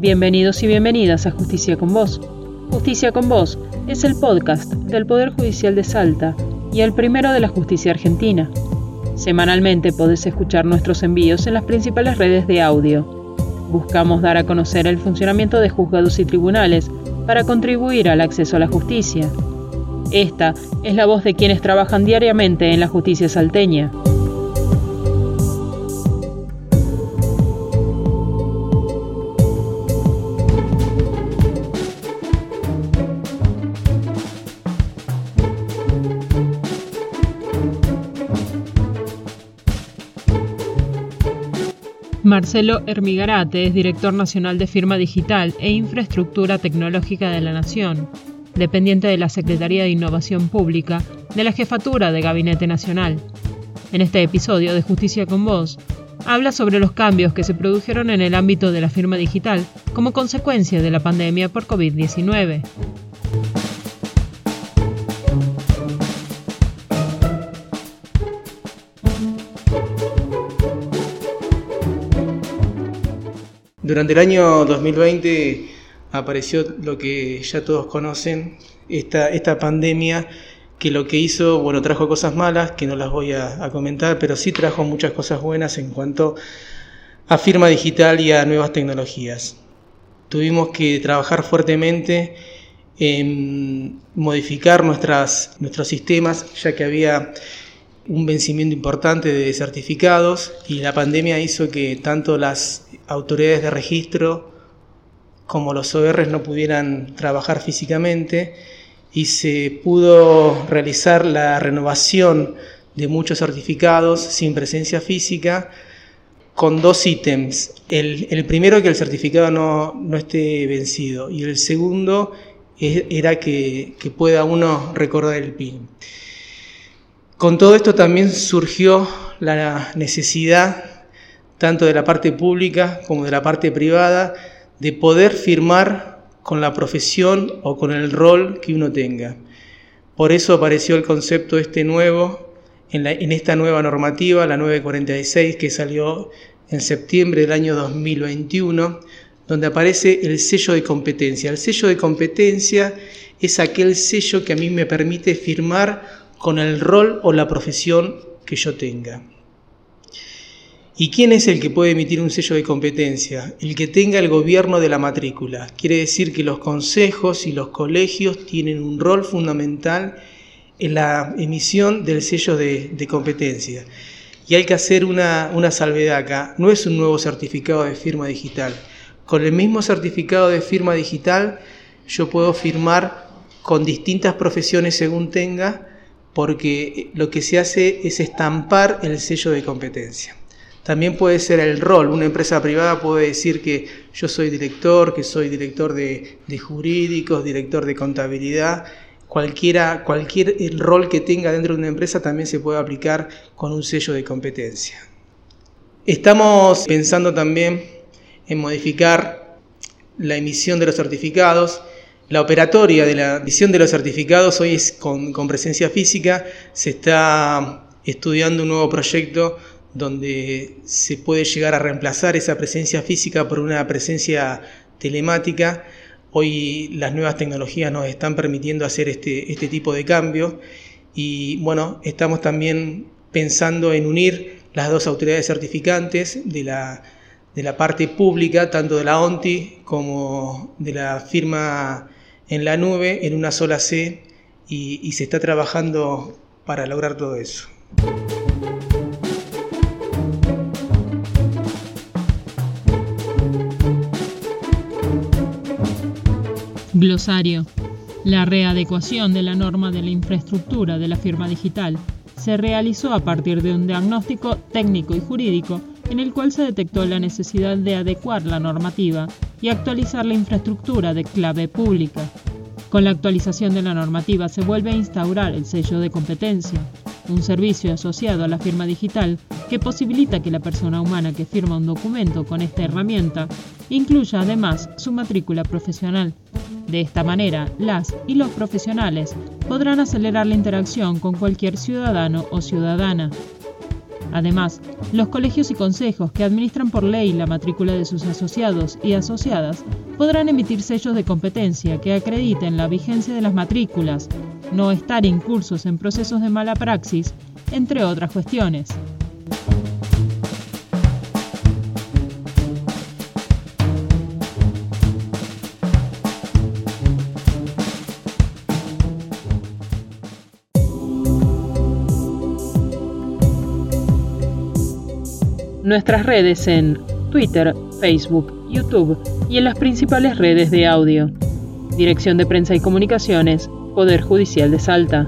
Bienvenidos y bienvenidas a Justicia con Vos. Justicia con Vos es el podcast del Poder Judicial de Salta y el primero de la justicia argentina. Semanalmente podés escuchar nuestros envíos en las principales redes de audio. Buscamos dar a conocer el funcionamiento de juzgados y tribunales para contribuir al acceso a la justicia. Esta es la voz de quienes trabajan diariamente en la justicia salteña. Marcelo Hermigarate es director nacional de Firma Digital e Infraestructura Tecnológica de la Nación, dependiente de la Secretaría de Innovación Pública de la Jefatura de Gabinete Nacional. En este episodio de Justicia con Vos, habla sobre los cambios que se produjeron en el ámbito de la firma digital como consecuencia de la pandemia por COVID-19. Durante el año 2020 apareció lo que ya todos conocen, esta, esta pandemia que lo que hizo, bueno, trajo cosas malas, que no las voy a, comentar, pero sí trajo muchas cosas buenas en cuanto a firma digital y a nuevas tecnologías. Tuvimos que trabajar fuertemente en modificar nuestras, nuestros sistemas, ya que había un vencimiento importante de certificados y la pandemia hizo que tanto las autoridades de registro como los ORs no pudieran trabajar físicamente y se pudo realizar la renovación de muchos certificados sin presencia física con dos ítems. El, primero que el certificado no, no, esté vencido y el segundo era que, que pueda uno recordar el PIN. Con todo esto también surgió la necesidad, tanto de la parte pública como de la parte privada, de poder firmar con la profesión o con el rol que uno tenga. Por eso apareció el concepto este nuevo, en, en esta nueva normativa, la 946, que salió en septiembre del año 2021, donde aparece el sello de competencia. El sello de competencia es aquel sello que a mí me permite firmar con el rol o la profesión que yo tenga. ¿Y quién es el que puede emitir un sello de competencia? El que tenga el gobierno de la matrícula. Quiere decir que los consejos y los colegios tienen un rol fundamental en la emisión del sello de, competencia. Y hay que hacer una, una salvedad acá. No es un nuevo certificado de firma digital. Con el mismo certificado de firma digital yo puedo firmar con distintas profesiones según tenga porque lo que se hace es estampar el sello de competencia. También puede ser el rol. Una empresa privada puede decir que yo soy director, que soy director de, jurídicos, director de contabilidad. Cualquiera, cualquier rol que tenga dentro de una empresa también se puede aplicar con un sello de competencia. Estamos pensando también en modificar la emisión de los certificados la operatoria de la emisión de los certificados hoy es con, presencia física. Se está estudiando un nuevo proyecto donde se puede llegar a reemplazar esa presencia física por una presencia telemática. Hoy las nuevas tecnologías nos están permitiendo hacer este, este tipo de cambio y bueno, estamos también pensando en unir las dos autoridades certificantes de la, de la parte pública, tanto de la ONTI como de la firma en la nube, en una sola C, y, se está trabajando para lograr todo eso. Glosario. La readecuación de la norma de la infraestructura de la firma digital se realizó a partir de un diagnóstico técnico y jurídico en el cual se detectó la necesidad de adecuar la normativa y actualizar la infraestructura de clave pública. Con la actualización de la normativa se vuelve a instaurar el sello de competencia, un servicio asociado a la firma digital que posibilita que la persona humana que firma un documento con esta herramienta incluya además su matrícula profesional. De esta manera, las y los profesionales podrán acelerar la interacción con cualquier ciudadano o ciudadana. Además, los colegios y consejos que administran por ley la matrícula de sus asociados y asociadas podrán emitir sellos de competencia que acrediten la vigencia de las matrículas, no estar incursos en procesos de mala praxis, entre otras cuestiones. Nuestras redes en Twitter, Facebook, YouTube y en las principales redes de audio. Dirección de Prensa y Comunicaciones, Poder Judicial de Salta.